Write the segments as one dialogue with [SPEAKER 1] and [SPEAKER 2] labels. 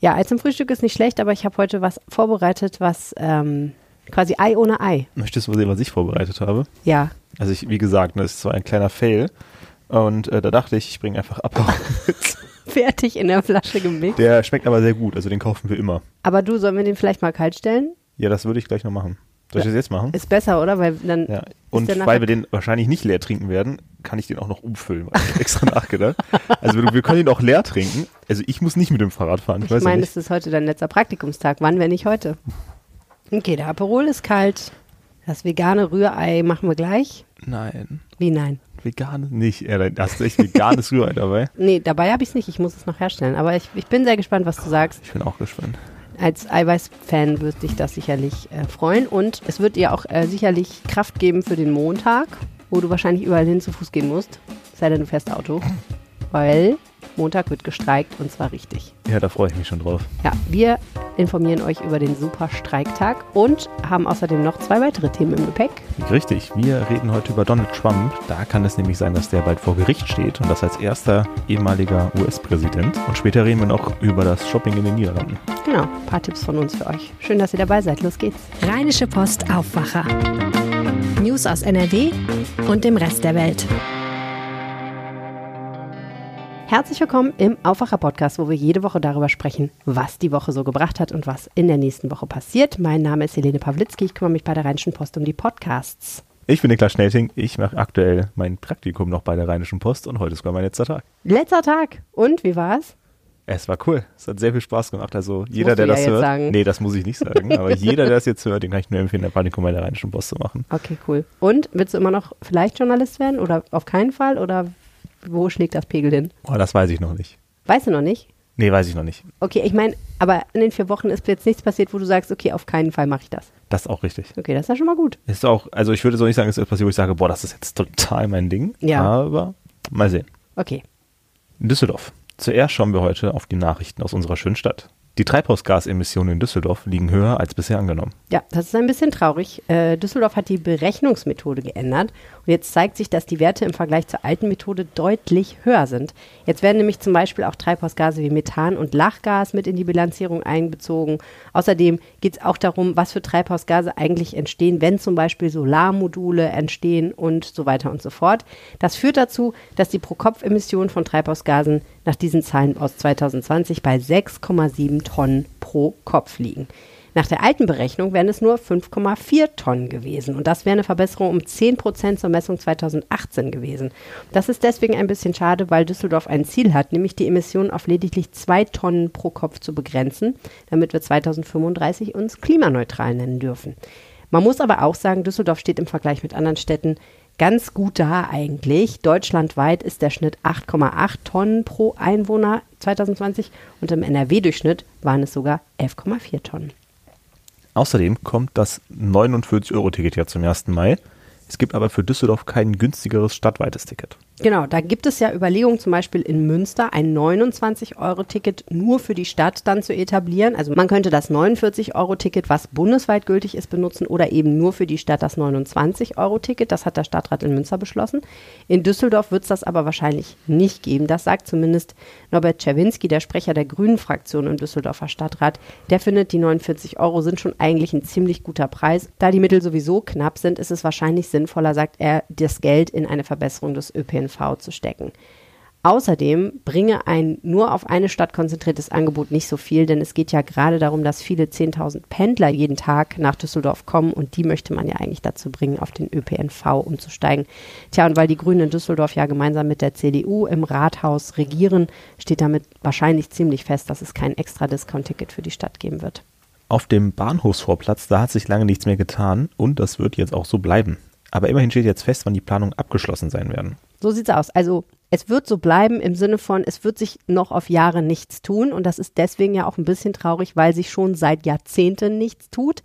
[SPEAKER 1] Ja, Ei zum Frühstück ist nicht schlecht, aber ich habe heute was vorbereitet, was ähm, quasi Ei ohne Ei.
[SPEAKER 2] Möchtest du mal sehen, was ich vorbereitet habe?
[SPEAKER 1] Ja.
[SPEAKER 2] Also ich, wie gesagt, das ist zwar ein kleiner Fail. Und äh, da dachte ich, ich bringe einfach Apero mit.
[SPEAKER 1] Fertig in der Flasche gemixt.
[SPEAKER 2] Der schmeckt aber sehr gut, also den kaufen wir immer.
[SPEAKER 1] Aber du, sollen wir den vielleicht mal kalt stellen?
[SPEAKER 2] Ja, das würde ich gleich noch machen. Soll ich das jetzt machen?
[SPEAKER 1] Ist besser, oder? Weil dann
[SPEAKER 2] Ja.
[SPEAKER 1] ist
[SPEAKER 2] Und weil wir den wahrscheinlich nicht leer trinken werden, kann ich den auch noch umfüllen. weil Ich hab extra nachgedacht. Also wir, wir können ihn auch leer trinken. Also ich muss nicht mit dem Fahrrad fahren. Ich,
[SPEAKER 1] Ich meine, es ist heute dein letzter Praktikumstag. Wann, wenn nicht heute? Okay, der Aperol ist kalt. Das vegane Rührei machen wir gleich.
[SPEAKER 2] Nein,
[SPEAKER 1] Wie nein?
[SPEAKER 2] vegan nicht. Ja, da hast du echt veganes Rührei dabei.
[SPEAKER 1] Nee, dabei habe ich es nicht. Ich muss es noch herstellen. Aber ich, ich bin sehr gespannt, was du sagst.
[SPEAKER 2] Ich bin auch gespannt.
[SPEAKER 1] Als Eiweiß-Fan wird dich das sicherlich äh, freuen. Und es wird dir auch äh, sicherlich Kraft geben für den Montag, wo du wahrscheinlich überall hin zu Fuß gehen musst. Sei denn, du fährst Auto. Weil Montag wird gestreikt und zwar richtig.
[SPEAKER 2] Ja, da freue ich mich schon drauf.
[SPEAKER 1] Ja, wir informieren euch über den Super Streiktag und haben außerdem noch zwei weitere Themen im Gepäck.
[SPEAKER 2] Richtig, wir reden heute über Donald Trump. Da kann es nämlich sein, dass der bald vor Gericht steht und das als erster ehemaliger US-Präsident. Und später reden wir noch über das Shopping in den Niederlanden.
[SPEAKER 1] Genau, ein paar Tipps von uns für euch. Schön, dass ihr dabei seid. Los geht's.
[SPEAKER 3] Rheinische Post Aufwacher. News aus NRW und dem Rest der Welt.
[SPEAKER 1] Herzlich willkommen im Aufwacher-Podcast, wo wir jede Woche darüber sprechen, was die Woche so gebracht hat und was in der nächsten Woche passiert. Mein Name ist Helene Pawlitzki. Ich kümmere mich bei der Rheinischen Post um die Podcasts.
[SPEAKER 2] Ich bin Niklas Schnelting. Ich mache aktuell mein Praktikum noch bei der Rheinischen Post und heute ist sogar mein letzter Tag.
[SPEAKER 1] Letzter Tag. Und wie war's?
[SPEAKER 2] Es war cool. Es hat sehr viel Spaß gemacht. Also jeder,
[SPEAKER 1] musst
[SPEAKER 2] der
[SPEAKER 1] ja
[SPEAKER 2] das hört.
[SPEAKER 1] sagen.
[SPEAKER 2] Nee, das muss ich nicht sagen. aber jeder, der das jetzt hört, den kann ich nur empfehlen, ein Praktikum bei der Rheinischen Post zu machen.
[SPEAKER 1] Okay, cool. Und willst du immer noch vielleicht Journalist werden oder auf keinen Fall? Oder wo schlägt das Pegel hin?
[SPEAKER 2] Oh, das weiß ich noch nicht.
[SPEAKER 1] Weißt du noch nicht?
[SPEAKER 2] Nee, weiß ich noch nicht.
[SPEAKER 1] Okay, ich meine, aber in den vier Wochen ist jetzt nichts passiert, wo du sagst, okay, auf keinen Fall mache ich das.
[SPEAKER 2] Das ist auch richtig.
[SPEAKER 1] Okay, das ist ja schon mal gut.
[SPEAKER 2] Ist auch, also ich würde so nicht sagen, es ist passiert, wo ich sage, boah, das ist jetzt total mein Ding.
[SPEAKER 1] Ja.
[SPEAKER 2] Aber mal sehen.
[SPEAKER 1] Okay.
[SPEAKER 2] In Düsseldorf. Zuerst schauen wir heute auf die Nachrichten aus unserer schönen Stadt. Die Treibhausgasemissionen in Düsseldorf liegen höher als bisher angenommen.
[SPEAKER 1] Ja, das ist ein bisschen traurig. Äh, Düsseldorf hat die Berechnungsmethode geändert und jetzt zeigt sich, dass die Werte im Vergleich zur alten Methode deutlich höher sind. Jetzt werden nämlich zum Beispiel auch Treibhausgase wie Methan und Lachgas mit in die Bilanzierung einbezogen. Außerdem geht es auch darum, was für Treibhausgase eigentlich entstehen, wenn zum Beispiel Solarmodule entstehen und so weiter und so fort. Das führt dazu, dass die Pro-Kopf-Emissionen von Treibhausgasen nach diesen Zahlen aus 2020 bei 6,7 Tonnen pro Kopf liegen. Nach der alten Berechnung wären es nur 5,4 Tonnen gewesen. Und das wäre eine Verbesserung um 10 Prozent zur Messung 2018 gewesen. Das ist deswegen ein bisschen schade, weil Düsseldorf ein Ziel hat, nämlich die Emissionen auf lediglich 2 Tonnen pro Kopf zu begrenzen, damit wir 2035 uns klimaneutral nennen dürfen. Man muss aber auch sagen, Düsseldorf steht im Vergleich mit anderen Städten ganz gut da eigentlich. Deutschlandweit ist der Schnitt 8,8 Tonnen pro Einwohner 2020 und im NRW-Durchschnitt waren es sogar 11,4 Tonnen.
[SPEAKER 2] Außerdem kommt das 49-Euro-Ticket ja zum 1. Mai. Es gibt aber für Düsseldorf kein günstigeres stadtweites Ticket.
[SPEAKER 1] Genau, da gibt es ja Überlegungen, zum Beispiel in Münster ein 29-Euro-Ticket nur für die Stadt dann zu etablieren. Also man könnte das 49-Euro-Ticket, was bundesweit gültig ist, benutzen oder eben nur für die Stadt das 29-Euro-Ticket. Das hat der Stadtrat in Münster beschlossen. In Düsseldorf wird es das aber wahrscheinlich nicht geben. Das sagt zumindest Norbert Czerwinski, der Sprecher der Grünen-Fraktion im Düsseldorfer Stadtrat. Der findet, die 49 Euro sind schon eigentlich ein ziemlich guter Preis. Da die Mittel sowieso knapp sind, ist es wahrscheinlich sinnvoller, sagt er, das Geld in eine Verbesserung des ÖPNV zu stecken. Außerdem bringe ein nur auf eine Stadt konzentriertes Angebot nicht so viel, denn es geht ja gerade darum, dass viele 10.000 Pendler jeden Tag nach Düsseldorf kommen und die möchte man ja eigentlich dazu bringen, auf den ÖPNV umzusteigen. Tja, und weil die Grünen in Düsseldorf ja gemeinsam mit der CDU im Rathaus regieren, steht damit wahrscheinlich ziemlich fest, dass es kein extra Discount-Ticket für die Stadt geben wird.
[SPEAKER 2] Auf dem Bahnhofsvorplatz, da hat sich lange nichts mehr getan und das wird jetzt auch so bleiben. Aber immerhin steht jetzt fest, wann die Planungen abgeschlossen sein werden.
[SPEAKER 1] So sieht's aus. Also es wird so bleiben im Sinne von, es wird sich noch auf Jahre nichts tun. Und das ist deswegen ja auch ein bisschen traurig, weil sich schon seit Jahrzehnten nichts tut.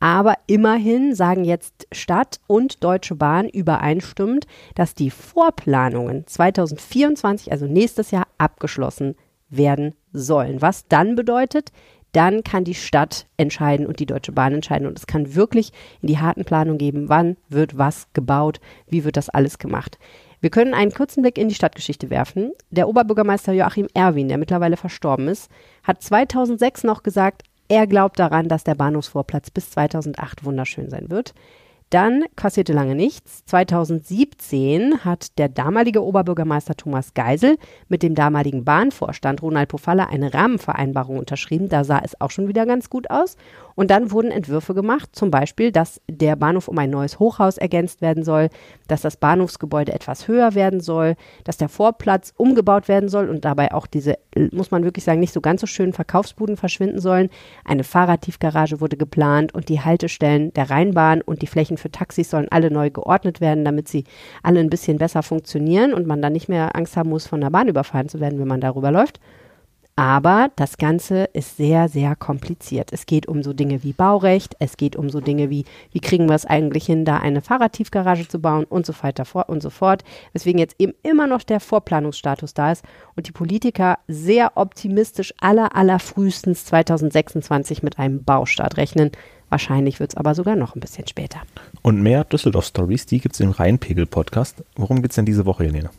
[SPEAKER 1] Aber immerhin sagen jetzt Stadt und Deutsche Bahn übereinstimmend, dass die Vorplanungen 2024, also nächstes Jahr, abgeschlossen werden sollen. Was dann bedeutet, dann kann die Stadt entscheiden und die Deutsche Bahn entscheiden. Und es kann wirklich in die harten Planungen geben, wann wird was gebaut, wie wird das alles gemacht. Wir können einen kurzen Blick in die Stadtgeschichte werfen. Der Oberbürgermeister Joachim Erwin, der mittlerweile verstorben ist, hat 2006 noch gesagt, er glaubt daran, dass der Bahnhofsvorplatz bis 2008 wunderschön sein wird. Dann passierte lange nichts. 2017 hat der damalige Oberbürgermeister Thomas Geisel mit dem damaligen Bahnvorstand Ronald Pofalla eine Rahmenvereinbarung unterschrieben. Da sah es auch schon wieder ganz gut aus. Und dann wurden Entwürfe gemacht, zum Beispiel, dass der Bahnhof um ein neues Hochhaus ergänzt werden soll, dass das Bahnhofsgebäude etwas höher werden soll, dass der Vorplatz umgebaut werden soll und dabei auch diese, muss man wirklich sagen, nicht so ganz so schönen Verkaufsbuden verschwinden sollen. Eine Fahrradtiefgarage wurde geplant und die Haltestellen der Rheinbahn und die Flächen für Taxis sollen alle neu geordnet werden, damit sie alle ein bisschen besser funktionieren und man dann nicht mehr Angst haben muss, von der Bahn überfahren zu werden, wenn man darüber läuft. Aber das Ganze ist sehr, sehr kompliziert. Es geht um so Dinge wie Baurecht, es geht um so Dinge wie, wie kriegen wir es eigentlich hin, da eine Fahrradtiefgarage zu bauen und so weiter und so fort. Weswegen jetzt eben immer noch der Vorplanungsstatus da ist und die Politiker sehr optimistisch aller, aller frühestens 2026 mit einem Baustart rechnen. Wahrscheinlich wird es aber sogar noch ein bisschen später.
[SPEAKER 2] Und mehr Düsseldorf-Stories, die gibt es im Rheinpegel-Podcast. Worum geht es denn diese Woche, Helene?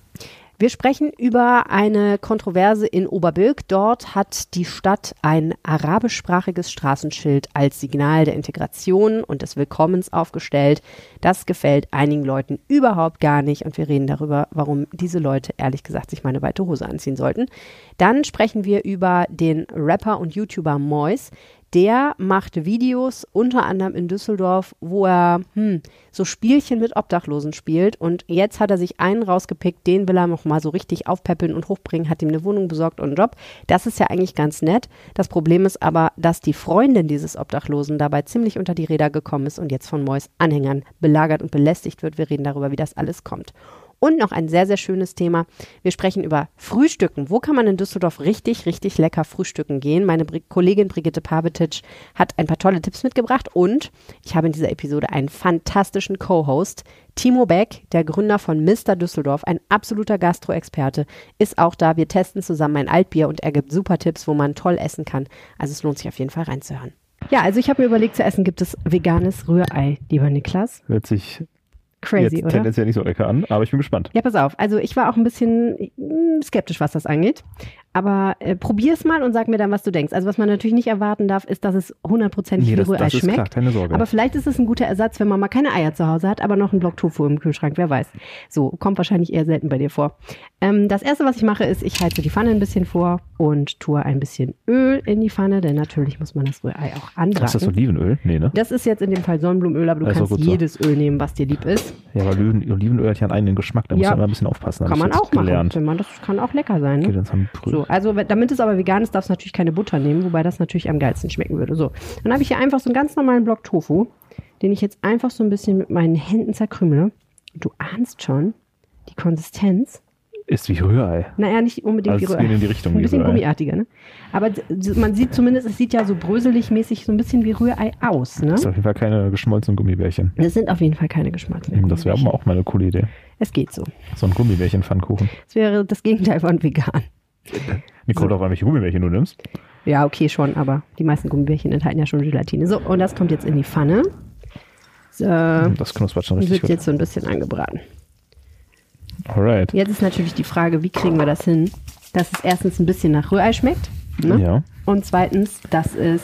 [SPEAKER 1] Wir sprechen über eine Kontroverse in Oberbirk. Dort hat die Stadt ein arabischsprachiges Straßenschild als Signal der Integration und des Willkommens aufgestellt. Das gefällt einigen Leuten überhaupt gar nicht und wir reden darüber, warum diese Leute ehrlich gesagt sich mal eine weite Hose anziehen sollten. Dann sprechen wir über den Rapper und YouTuber Mois, der macht Videos unter anderem in Düsseldorf, wo er hm, so Spielchen mit Obdachlosen spielt. Und jetzt hat er sich einen rausgepickt, den will er noch mal so richtig aufpäppeln und hochbringen, hat ihm eine Wohnung besorgt und einen Job. Das ist ja eigentlich ganz nett. Das Problem ist aber, dass die Freundin dieses Obdachlosen dabei ziemlich unter die Räder gekommen ist und jetzt von Mois Anhängern belagert und belästigt wird. Wir reden darüber, wie das alles kommt. Und noch ein sehr, sehr schönes Thema. Wir sprechen über Frühstücken. Wo kann man in Düsseldorf richtig, richtig lecker frühstücken gehen? Meine Bri Kollegin Brigitte Pavetic hat ein paar tolle Tipps mitgebracht und ich habe in dieser Episode einen fantastischen Co-Host. Timo Beck, der Gründer von Mr. Düsseldorf, ein absoluter Gastro-Experte, ist auch da. Wir testen zusammen ein Altbier und er gibt super Tipps, wo man toll essen kann. Also es lohnt sich auf jeden Fall reinzuhören. Ja, also ich habe mir überlegt, zu essen gibt es veganes Rührei, lieber Niklas.
[SPEAKER 2] Hört sich
[SPEAKER 1] Crazy,
[SPEAKER 2] jetzt
[SPEAKER 1] oder?
[SPEAKER 2] tendenziell nicht so lecker an, aber ich bin gespannt.
[SPEAKER 1] Ja, pass auf. Also ich war auch ein bisschen mm, skeptisch, was das angeht. Aber äh, probier es mal und sag mir dann, was du denkst. Also was man natürlich nicht erwarten darf, ist, dass es hundertprozentig
[SPEAKER 2] Nee, das,
[SPEAKER 1] Rührei
[SPEAKER 2] das ist
[SPEAKER 1] schmeckt.
[SPEAKER 2] klar, keine Sorge.
[SPEAKER 1] Aber vielleicht ist es ein guter Ersatz, wenn man mal keine Eier zu Hause hat, aber noch einen Block Tofu im Kühlschrank, wer weiß. So, kommt wahrscheinlich eher selten bei dir vor. Ähm, das erste, was ich mache, ist, ich heize die Pfanne ein bisschen vor und tue ein bisschen Öl in die Pfanne, denn natürlich muss man das Rührei auch anbraten.
[SPEAKER 2] ist das Olivenöl? Nee, ne?
[SPEAKER 1] Das ist jetzt in dem Fall Sonnenblumenöl, aber du
[SPEAKER 2] Also
[SPEAKER 1] kannst
[SPEAKER 2] so.
[SPEAKER 1] jedes Öl nehmen, was dir lieb ist.
[SPEAKER 2] Ja, aber Oliven, Olivenöl hat ja einen eigenen Geschmack, da muss
[SPEAKER 1] Ja.
[SPEAKER 2] man immer ein bisschen aufpassen.
[SPEAKER 1] Kann man auch machen.
[SPEAKER 2] gelernt.
[SPEAKER 1] Wenn man, das kann auch lecker sein. Ne?
[SPEAKER 2] Okay, dann wir
[SPEAKER 1] So, also damit es aber vegan ist, darfst du natürlich keine Butter nehmen, wobei das natürlich am geilsten schmecken würde. So, dann habe ich hier einfach so einen ganz normalen Block Tofu, den ich jetzt einfach so ein bisschen mit meinen Händen zerkrümele. Du ahnst schon die Konsistenz.
[SPEAKER 2] Ist wie Rührei.
[SPEAKER 1] Naja, nicht unbedingt
[SPEAKER 2] Also
[SPEAKER 1] wie
[SPEAKER 2] es
[SPEAKER 1] Rührei.
[SPEAKER 2] in die Richtung
[SPEAKER 1] Ein bisschen
[SPEAKER 2] Rührei.
[SPEAKER 1] gummiartiger, ne? Aber man sieht zumindest, es sieht ja so bröselig-mäßig so ein bisschen wie Rührei aus, ne?
[SPEAKER 2] Das ist auf jeden Fall keine geschmolzenen Gummibärchen.
[SPEAKER 1] Das sind auf jeden Fall keine geschmacklichen
[SPEAKER 2] Das wäre auch mal eine coole Idee.
[SPEAKER 1] Es geht so.
[SPEAKER 2] So ein Gummibärchen-Pfannkuchen.
[SPEAKER 1] Es wäre das Gegenteil von vegan.
[SPEAKER 2] Mir kommt drauf an, welche Gummibärchen du nimmst.
[SPEAKER 1] Ja, okay, schon, aber die meisten Gummibärchen enthalten ja schon Gelatine. So, und das kommt jetzt in die Pfanne. So,
[SPEAKER 2] Das knuspert schon
[SPEAKER 1] und
[SPEAKER 2] richtig
[SPEAKER 1] wird
[SPEAKER 2] gut.
[SPEAKER 1] jetzt so ein bisschen angebraten.
[SPEAKER 2] Alright.
[SPEAKER 1] Jetzt ist natürlich die Frage, wie kriegen wir das hin, dass es erstens ein bisschen nach Rührei schmeckt ne?
[SPEAKER 2] Ja.
[SPEAKER 1] und zweitens, dass es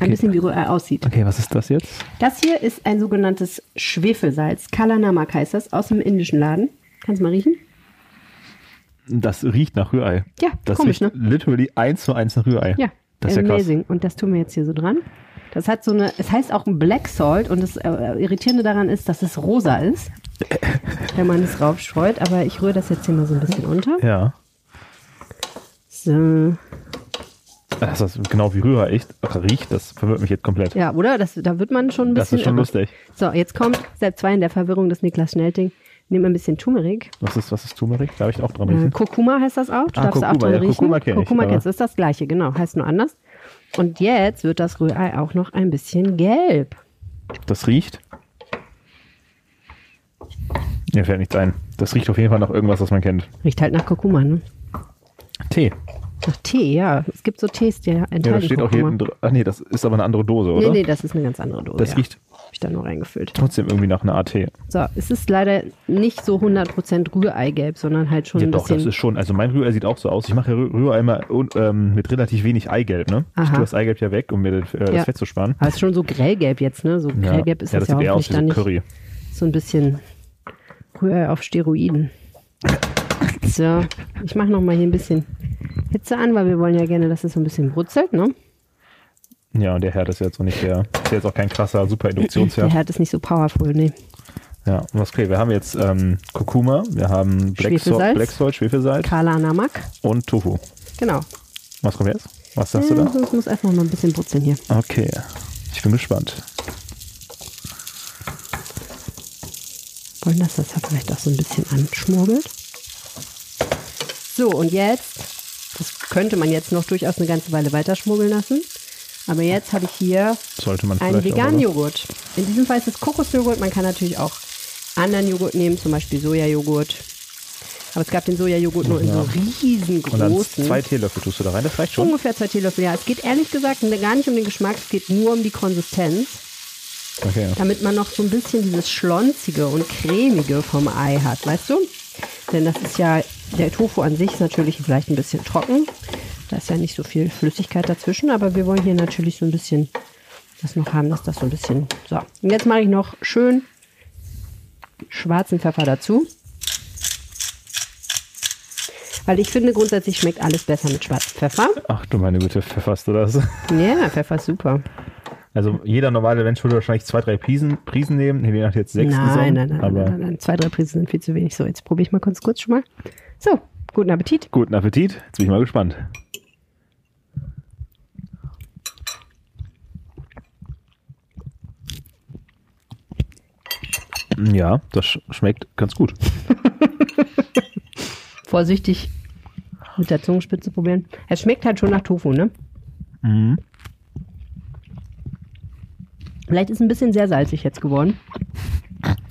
[SPEAKER 1] ein bisschen wie Rührei aussieht.
[SPEAKER 2] Okay, was ist das jetzt?
[SPEAKER 1] Das hier ist ein sogenanntes Schwefelsalz. Kala Namak heißt das, aus dem indischen Laden. Kannst du mal riechen?
[SPEAKER 2] Das riecht nach Rührei.
[SPEAKER 1] Ja,
[SPEAKER 2] das
[SPEAKER 1] komisch,
[SPEAKER 2] riecht
[SPEAKER 1] ne?
[SPEAKER 2] literally eins zu eins nach Rührei.
[SPEAKER 1] Ja,
[SPEAKER 2] Das ist ja krass.
[SPEAKER 1] amazing. Und das tun wir jetzt hier so dran. Das hat so eine, es heißt auch Black Salt und das äh, Irritierende daran ist, dass es rosa ist, wenn man es raufstreut. Aber ich rühre das jetzt hier mal so ein bisschen unter.
[SPEAKER 2] Ja.
[SPEAKER 1] So.
[SPEAKER 2] Das ist genau wie Rührei echt riecht. Das verwirrt mich jetzt komplett.
[SPEAKER 1] Ja, oder? Das, da wird man schon ein
[SPEAKER 2] Das
[SPEAKER 1] bisschen.
[SPEAKER 2] ist schon
[SPEAKER 1] irre.
[SPEAKER 2] lustig.
[SPEAKER 1] So, jetzt kommt Step 2 in der Verwirrung des Niklas Schnelting. Nehmen wir ein bisschen Turmeric.
[SPEAKER 2] Was ist, was ist Turmeric? Darf ich auch dran
[SPEAKER 1] Äh,
[SPEAKER 2] riechen?
[SPEAKER 1] Kurkuma heißt das auch. Du
[SPEAKER 2] Ah,
[SPEAKER 1] darfst auch
[SPEAKER 2] Kurkuma,
[SPEAKER 1] dran
[SPEAKER 2] ja,
[SPEAKER 1] riechen.
[SPEAKER 2] Kurkuma kenn ich,
[SPEAKER 1] Kurkuma
[SPEAKER 2] aber-
[SPEAKER 1] kennst du, ist das gleiche, genau. Heißt nur anders. Und jetzt wird das Rührei auch noch ein bisschen gelb.
[SPEAKER 2] Das riecht. Mir fällt nichts ein. Das riecht auf jeden Fall nach irgendwas, was man kennt.
[SPEAKER 1] Riecht halt nach Kurkuma, ne?
[SPEAKER 2] Tee.
[SPEAKER 1] Nach Tee, ja. Es gibt so Tees, die enthalten
[SPEAKER 2] Ja, das steht auch hier
[SPEAKER 1] Kurkuma.
[SPEAKER 2] hinten drin. Ach nee, das ist aber eine andere Dose, oder?
[SPEAKER 1] Nee, nee, das ist eine ganz andere Dose.
[SPEAKER 2] Das
[SPEAKER 1] ja.
[SPEAKER 2] riecht
[SPEAKER 1] da nur reingefüllt.
[SPEAKER 2] Trotzdem irgendwie nach einer AT.
[SPEAKER 1] So, es ist leider nicht so 100% Rühreigelb, sondern halt schon
[SPEAKER 2] Ja,
[SPEAKER 1] ein
[SPEAKER 2] doch,
[SPEAKER 1] bisschen.
[SPEAKER 2] das ist schon. Also mein Rührei sieht auch so aus. Ich mache ja Rü- Rührei immer und, ähm, mit relativ wenig Eigelb, ne? Ich
[SPEAKER 1] Aha.
[SPEAKER 2] tue das Eigelb ja weg, um mir das, äh,
[SPEAKER 1] Ja.
[SPEAKER 2] das Fett zu sparen.
[SPEAKER 1] aber es ist schon so grellgelb jetzt, ne? So grellgelb ist
[SPEAKER 2] ja,
[SPEAKER 1] das,
[SPEAKER 2] das
[SPEAKER 1] ja
[SPEAKER 2] sieht eher aus wie so
[SPEAKER 1] nicht.
[SPEAKER 2] Curry.
[SPEAKER 1] So ein bisschen Rührei auf Steroiden. So, ich mache nochmal hier ein bisschen Hitze an, weil wir wollen ja gerne, dass es so ein bisschen brutzelt, ne?
[SPEAKER 2] Ja, und der Herd ist jetzt auch nicht der, ist jetzt auch kein krasser super
[SPEAKER 1] Der. Herd ist nicht so powerful, ne?
[SPEAKER 2] Ja, und was okay, wir haben jetzt ähm, Kurkuma, wir haben Black Salt,
[SPEAKER 1] Schwefelsalz.
[SPEAKER 2] Black Salt, Schwefelsalz
[SPEAKER 1] Kala Namak.
[SPEAKER 2] und Tofu.
[SPEAKER 1] Genau.
[SPEAKER 2] Was kommt jetzt? Was sagst
[SPEAKER 1] Ja,
[SPEAKER 2] du da?
[SPEAKER 1] sonst muss erstmal noch ein bisschen brutzeln hier.
[SPEAKER 2] Okay, ich bin gespannt.
[SPEAKER 1] Wollen, dass das vielleicht auch so ein bisschen anschmuggelt. So, und jetzt, das könnte man jetzt noch durchaus eine ganze Weile weiter schmuggeln lassen. Aber jetzt habe ich hier einen veganen Joghurt. In diesem Fall ist es Kokosjoghurt. Man kann natürlich auch anderen Joghurt nehmen, zum Beispiel Sojajoghurt. Aber es gab den Sojajoghurt nur in so
[SPEAKER 2] Und dann
[SPEAKER 1] riesengroßen.
[SPEAKER 2] zwei Teelöffel tust du da rein, das reicht schon.
[SPEAKER 1] Ungefähr zwei Teelöffel, ja. Es geht ehrlich gesagt gar nicht um den Geschmack, es geht nur um die Konsistenz,
[SPEAKER 2] Okay.
[SPEAKER 1] damit man noch so ein bisschen dieses Schlonzige und Cremige vom Ei hat, weißt du? Denn das ist ja, der Tofu an sich ist natürlich vielleicht ein bisschen trocken. Da ist ja nicht so viel Flüssigkeit dazwischen, aber wir wollen hier natürlich so ein bisschen das noch haben, dass das so ein bisschen. So, und jetzt mache ich noch schön schwarzen Pfeffer dazu. Weil ich finde, grundsätzlich schmeckt alles besser mit schwarzem Pfeffer.
[SPEAKER 2] Ach du meine Güte, pfefferst du das?
[SPEAKER 1] Ja, Pfeffer ist super.
[SPEAKER 2] Also jeder normale Mensch würde wahrscheinlich zwei, drei Prisen, Prisen nehmen. Nee, je nach jetzt sechs
[SPEAKER 1] Nein,
[SPEAKER 2] Saison,
[SPEAKER 1] nein, nein, nein,
[SPEAKER 2] aber
[SPEAKER 1] nein, nein. Zwei, drei Prisen sind viel zu wenig. So, jetzt probiere ich mal kurz, kurz schon mal. So, guten Appetit.
[SPEAKER 2] guten Appetit. Jetzt bin ich mal gespannt. Ja, das sch- schmeckt ganz gut.
[SPEAKER 1] Vorsichtig mit der Zungenspitze probieren. Es schmeckt halt schon nach Tofu, ne?
[SPEAKER 2] Mhm.
[SPEAKER 1] Vielleicht ist ein bisschen sehr salzig jetzt geworden.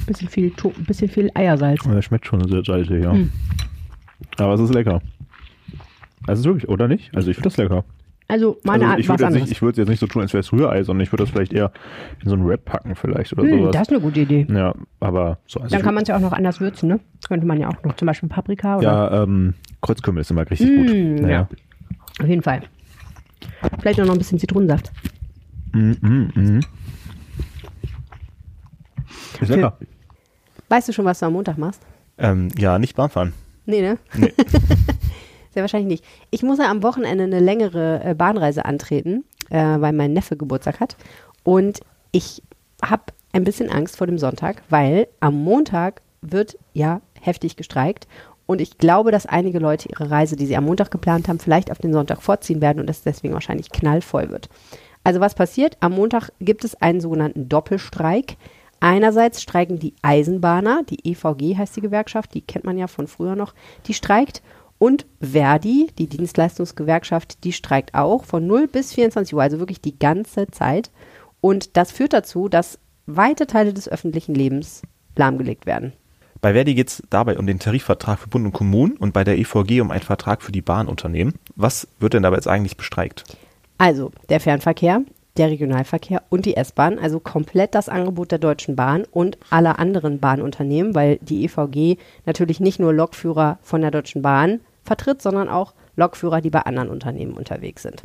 [SPEAKER 1] Bisschen viel, to bisschen viel Eiersalz.
[SPEAKER 2] Das schmeckt schon sehr salzig, ja.
[SPEAKER 1] Hm.
[SPEAKER 2] Aber es ist lecker. Also wirklich, oder nicht? Also ich finde das lecker.
[SPEAKER 1] Also meine
[SPEAKER 2] also
[SPEAKER 1] Art
[SPEAKER 2] ich
[SPEAKER 1] was
[SPEAKER 2] würde jetzt,
[SPEAKER 1] anderes.
[SPEAKER 2] nicht- ich würde jetzt nicht so tun, als wäre es Rührei, sondern ich würde das vielleicht eher in so einen Wrap packen vielleicht oder
[SPEAKER 1] Hm,
[SPEAKER 2] sowas.
[SPEAKER 1] das ist eine gute Idee.
[SPEAKER 2] ja, aber so. Also
[SPEAKER 1] Dann kann man es ja auch noch anders würzen, ne? Könnte man ja auch noch zum Beispiel Paprika oder.
[SPEAKER 2] Ja, ähm, Kreuzkümmel ist immer richtig
[SPEAKER 1] Mm,
[SPEAKER 2] gut.
[SPEAKER 1] ja. Auf jeden Fall. Vielleicht auch noch ein bisschen Zitronensaft.
[SPEAKER 2] Mm, mm, mm. Ist lecker.
[SPEAKER 1] Weißt du schon, was du am Montag machst?
[SPEAKER 2] Ähm, ja, nicht Bahnfahren.
[SPEAKER 1] Nee, ne?
[SPEAKER 2] Nee.
[SPEAKER 1] Sehr wahrscheinlich nicht. Ich muss ja am Wochenende eine längere äh, Bahnreise antreten, äh, weil mein Neffe Geburtstag hat. Und ich habe ein bisschen Angst vor dem Sonntag, weil am Montag wird ja heftig gestreikt. Und ich glaube, dass einige Leute ihre Reise, die sie am Montag geplant haben, vielleicht auf den Sonntag vorziehen werden und es deswegen wahrscheinlich knallvoll wird. Also was passiert? Am Montag gibt es einen sogenannten Doppelstreik. Einerseits streiken die Eisenbahner, die EVG heißt die Gewerkschaft, die kennt man ja von früher noch, die streikt. Und Verdi, die Dienstleistungsgewerkschaft, die streikt auch von 0 bis 24 Uhr, also wirklich die ganze Zeit. Und das führt dazu, dass weite Teile des öffentlichen Lebens lahmgelegt werden.
[SPEAKER 2] Bei Verdi geht es dabei um den Tarifvertrag für Bund und Kommunen und bei der EVG um einen Vertrag für die Bahnunternehmen. Was wird denn dabei jetzt eigentlich bestreikt?
[SPEAKER 1] Also der Fernverkehr, der Regionalverkehr und die S-Bahn, also komplett das Angebot der Deutschen Bahn und aller anderen Bahnunternehmen, weil die EVG natürlich nicht nur Lokführer von der Deutschen Bahn vertritt, sondern auch Lokführer, die bei anderen Unternehmen unterwegs sind.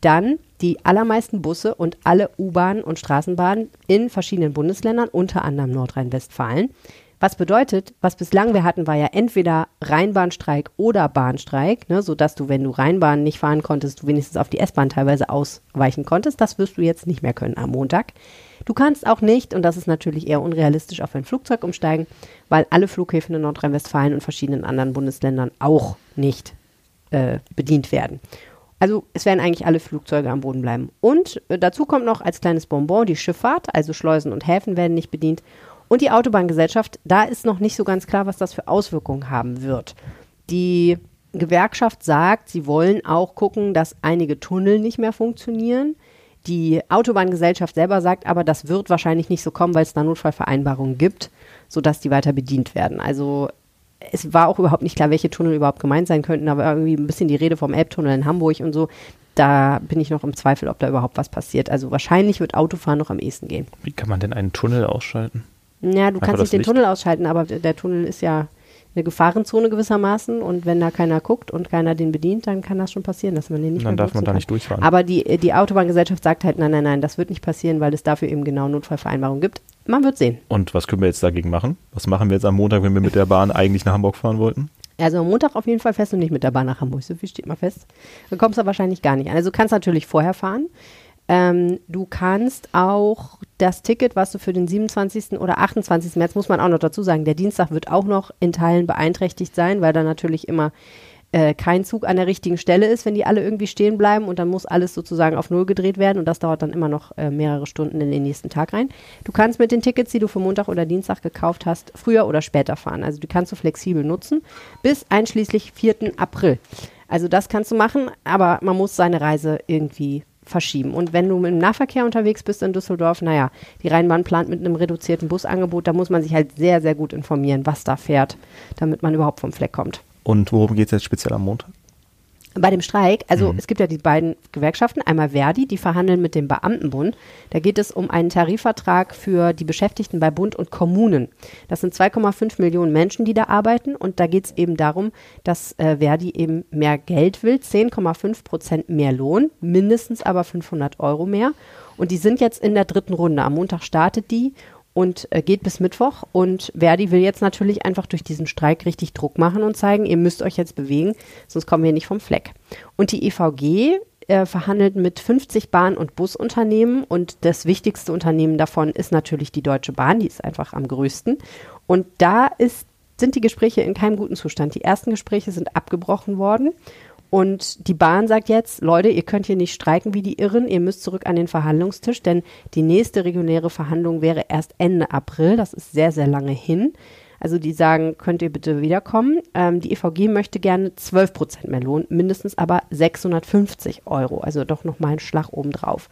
[SPEAKER 1] Dann die allermeisten Busse und alle U-Bahnen und Straßenbahnen in verschiedenen Bundesländern, unter anderem Nordrhein-Westfalen. Was bedeutet, was bislang wir hatten, war ja entweder Rheinbahnstreik oder Bahnstreik, ne, sodass du, wenn du Rheinbahn nicht fahren konntest, du wenigstens auf die S-Bahn teilweise ausweichen konntest. Das wirst du jetzt nicht mehr können am Montag. Du kannst auch nicht, und das ist natürlich eher unrealistisch, auf ein Flugzeug umsteigen, weil alle Flughäfen in Nordrhein-Westfalen und verschiedenen anderen Bundesländern auch nicht äh, bedient werden. Also es werden eigentlich alle Flugzeuge am Boden bleiben. Und äh, dazu kommt noch als kleines Bonbon die Schifffahrt, also Schleusen und Häfen werden nicht bedient. Und die Autobahngesellschaft, da ist noch nicht so ganz klar, was das für Auswirkungen haben wird. Die Gewerkschaft sagt, sie wollen auch gucken, dass einige Tunnel nicht mehr funktionieren. Die Autobahngesellschaft selber sagt aber, das wird wahrscheinlich nicht so kommen, weil es da Notfallvereinbarungen gibt, sodass die weiter bedient werden. Also es war auch überhaupt nicht klar, welche Tunnel überhaupt gemeint sein könnten. War irgendwie ein bisschen die Rede vom Elbtunnel in Hamburg und so. da bin ich noch im Zweifel, ob da überhaupt was passiert. Also wahrscheinlich wird Autofahren noch am ehesten gehen.
[SPEAKER 2] Wie kann man denn einen Tunnel ausschalten?
[SPEAKER 1] Ja, du
[SPEAKER 2] Einfach
[SPEAKER 1] kannst nicht den
[SPEAKER 2] Licht?
[SPEAKER 1] Tunnel ausschalten, aber der Tunnel ist ja eine Gefahrenzone gewissermaßen und wenn da keiner guckt und keiner den bedient, dann kann das schon passieren, dass man den nicht
[SPEAKER 2] Dann darf man da
[SPEAKER 1] kann.
[SPEAKER 2] nicht durchfahren.
[SPEAKER 1] Aber die, die Autobahngesellschaft sagt halt, nein, nein, nein, das wird nicht passieren, weil es dafür eben genau Notfallvereinbarungen gibt. Man wird sehen.
[SPEAKER 2] Und was können wir jetzt dagegen machen? Was machen wir jetzt am Montag, wenn wir mit der Bahn eigentlich nach Hamburg fahren wollten?
[SPEAKER 1] Also am Montag auf jeden Fall fest und nicht mit der Bahn nach Hamburg. So viel steht mal fest. Dann kommst du wahrscheinlich gar nicht an. Also du kannst natürlich vorher fahren. Ähm, du kannst auch das Ticket, was du für den 27. oder 28. März, muss man auch noch dazu sagen, der Dienstag wird auch noch in Teilen beeinträchtigt sein, weil da natürlich immer äh, kein Zug an der richtigen Stelle ist, wenn die alle irgendwie stehen bleiben und dann muss alles sozusagen auf Null gedreht werden und das dauert dann immer noch äh, mehrere Stunden in den nächsten Tag rein. Du kannst mit den Tickets, die du für Montag oder Dienstag gekauft hast, früher oder später fahren. Also die kannst du flexibel nutzen bis einschließlich 4. April. Also das kannst du machen, aber man muss seine Reise irgendwie verschieben. Und wenn du dem Nahverkehr unterwegs bist in Düsseldorf, naja, die Rheinbahn plant mit einem reduzierten Busangebot, da muss man sich halt sehr, sehr gut informieren, was da fährt, damit man überhaupt vom Fleck kommt.
[SPEAKER 2] Und worum geht es jetzt speziell am Montag?
[SPEAKER 1] Bei dem Streik, also es gibt ja die beiden Gewerkschaften, einmal Verdi, die verhandeln mit dem Beamtenbund. Da geht es um einen Tarifvertrag für die Beschäftigten bei Bund und Kommunen. Das sind 2,5 Millionen Menschen, die da arbeiten. Und da geht es eben darum, dass äh, Verdi eben mehr Geld will, 10,5 Prozent mehr Lohn, mindestens aber 500 Euro mehr. Und die sind jetzt in der dritten Runde. Am Montag startet die und äh, geht bis Mittwoch. Und Verdi will jetzt natürlich einfach durch diesen Streik richtig Druck machen und zeigen, ihr müsst euch jetzt bewegen, sonst kommen wir nicht vom Fleck. Und die EVG äh, verhandelt mit 50 Bahn- und Busunternehmen und das wichtigste Unternehmen davon ist natürlich die Deutsche Bahn, die ist einfach am größten. Und da ist, sind die Gespräche in keinem guten Zustand. Die ersten Gespräche sind abgebrochen worden. Und die Bahn sagt jetzt, Leute, ihr könnt hier nicht streiken wie die Irren, ihr müsst zurück an den Verhandlungstisch, denn die nächste reguläre Verhandlung wäre erst Ende April. Das ist sehr, sehr lange hin. Also die sagen, könnt ihr bitte wiederkommen. Ähm, die EVG möchte gerne 12 Prozent mehr Lohn, mindestens aber 650 Euro. Also doch nochmal ein Schlag obendrauf.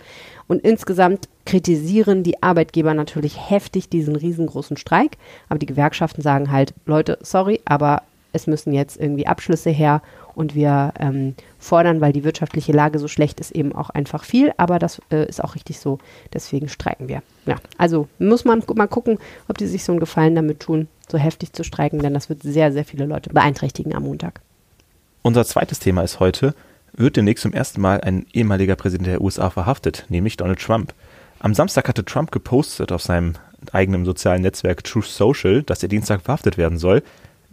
[SPEAKER 1] Und insgesamt kritisieren die Arbeitgeber natürlich heftig diesen riesengroßen Streik. Aber die Gewerkschaften sagen halt, Leute, sorry, aber es müssen jetzt irgendwie Abschlüsse her und wir ähm, fordern, weil die wirtschaftliche Lage so schlecht ist, eben auch einfach viel, aber das äh, ist auch richtig so, deswegen streiken wir. Ja, also muss man mal gucken, ob die sich so einen Gefallen damit tun, so heftig zu streiken, denn das wird sehr, sehr viele Leute beeinträchtigen am Montag.
[SPEAKER 2] Unser zweites Thema ist heute, wird demnächst zum ersten Mal ein ehemaliger Präsident der USA verhaftet, nämlich Donald Trump. Am Samstag hatte Trump gepostet auf seinem eigenen sozialen Netzwerk Truth Social, dass er Dienstag verhaftet werden soll.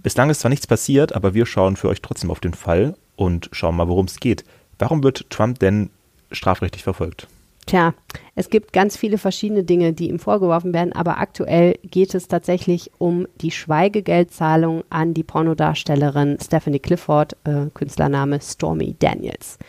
[SPEAKER 2] Bislang ist zwar nichts passiert, aber wir schauen für euch trotzdem auf den Fall und schauen mal, worum es geht. Warum wird Trump denn strafrechtlich verfolgt?
[SPEAKER 1] Tja, es gibt ganz viele verschiedene Dinge, die ihm vorgeworfen werden, aber aktuell geht es tatsächlich um die Schweigegeldzahlung an die Pornodarstellerin Stephanie Clifford, äh, Künstlername Stormy Daniels.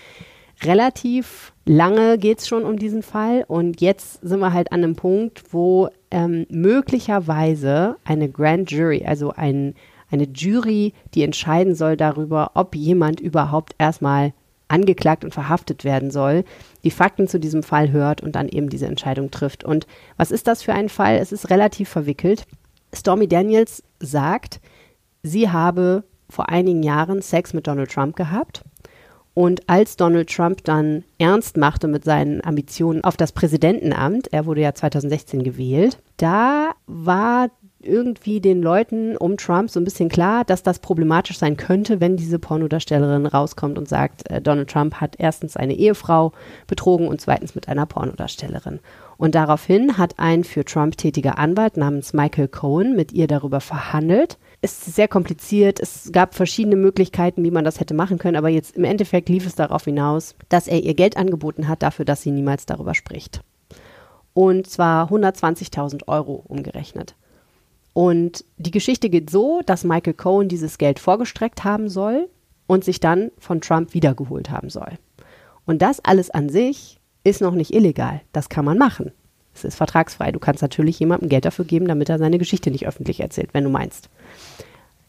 [SPEAKER 1] Relativ lange geht es schon um diesen Fall und jetzt sind wir halt an einem Punkt, wo ähm, möglicherweise eine Grand Jury, also ein, eine Jury, die entscheiden soll darüber, ob jemand überhaupt erstmal angeklagt und verhaftet werden soll, die Fakten zu diesem Fall hört und dann eben diese Entscheidung trifft. Und was ist das für ein Fall? Es ist relativ verwickelt. Stormy Daniels sagt, sie habe vor einigen Jahren Sex mit Donald Trump gehabt. Und als Donald Trump dann ernst machte mit seinen Ambitionen auf das Präsidentenamt, er wurde ja 2016 gewählt, da war irgendwie den Leuten um Trump so ein bisschen klar, dass das problematisch sein könnte, wenn diese Pornodarstellerin rauskommt und sagt, äh, Donald Trump hat erstens eine Ehefrau betrogen und zweitens mit einer Pornodarstellerin. Und daraufhin hat ein für Trump tätiger Anwalt namens Michael Cohen mit ihr darüber verhandelt. Es ist sehr kompliziert. Es gab verschiedene Möglichkeiten, wie man das hätte machen können. Aber jetzt im Endeffekt lief es darauf hinaus, dass er ihr Geld angeboten hat dafür, dass sie niemals darüber spricht. Und zwar 120.000 Euro umgerechnet. Und die Geschichte geht so, dass Michael Cohen dieses Geld vorgestreckt haben soll und sich dann von Trump wiedergeholt haben soll. Und das alles an sich ist noch nicht illegal. Das kann man machen. Es ist vertragsfrei. Du kannst natürlich jemandem Geld dafür geben, damit er seine Geschichte nicht öffentlich erzählt, wenn du meinst.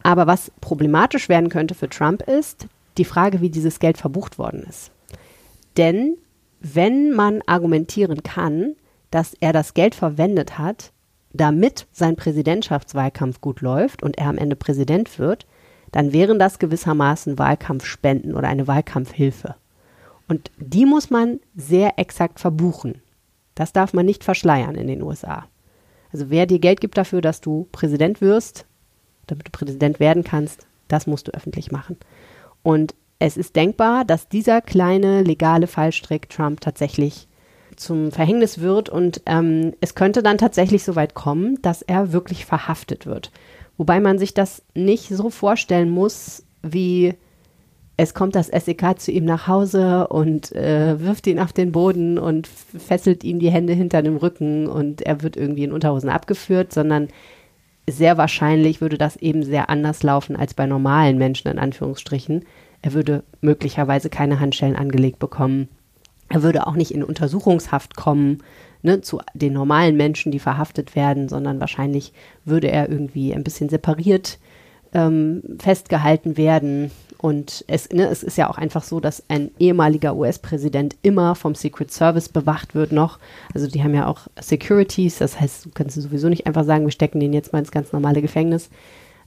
[SPEAKER 1] Aber was problematisch werden könnte für Trump ist die Frage, wie dieses Geld verbucht worden ist. Denn wenn man argumentieren kann, dass er das Geld verwendet hat, damit sein Präsidentschaftswahlkampf gut läuft und er am Ende Präsident wird, dann wären das gewissermaßen Wahlkampfspenden oder eine Wahlkampfhilfe. Und die muss man sehr exakt verbuchen. Das darf man nicht verschleiern in den USA. Also wer dir Geld gibt dafür, dass du Präsident wirst, damit du Präsident werden kannst, das musst du öffentlich machen. Und es ist denkbar, dass dieser kleine legale Fallstrick Trump tatsächlich zum Verhängnis wird und ähm, es könnte dann tatsächlich so weit kommen, dass er wirklich verhaftet wird. Wobei man sich das nicht so vorstellen muss, wie es kommt das SEK zu ihm nach Hause und äh, wirft ihn auf den Boden und fesselt ihm die Hände hinter dem Rücken und er wird irgendwie in Unterhosen abgeführt, sondern sehr wahrscheinlich würde das eben sehr anders laufen als bei normalen Menschen in Anführungsstrichen. Er würde möglicherweise keine Handschellen angelegt bekommen. Er würde auch nicht in Untersuchungshaft kommen, ne, zu den normalen Menschen, die verhaftet werden, sondern wahrscheinlich würde er irgendwie ein bisschen separiert ähm, festgehalten werden. Und es, ne, es ist ja auch einfach so, dass ein ehemaliger US-Präsident immer vom Secret Service bewacht wird noch. Also die haben ja auch Securities, das heißt, du kannst sowieso nicht einfach sagen, wir stecken den jetzt mal ins ganz normale Gefängnis.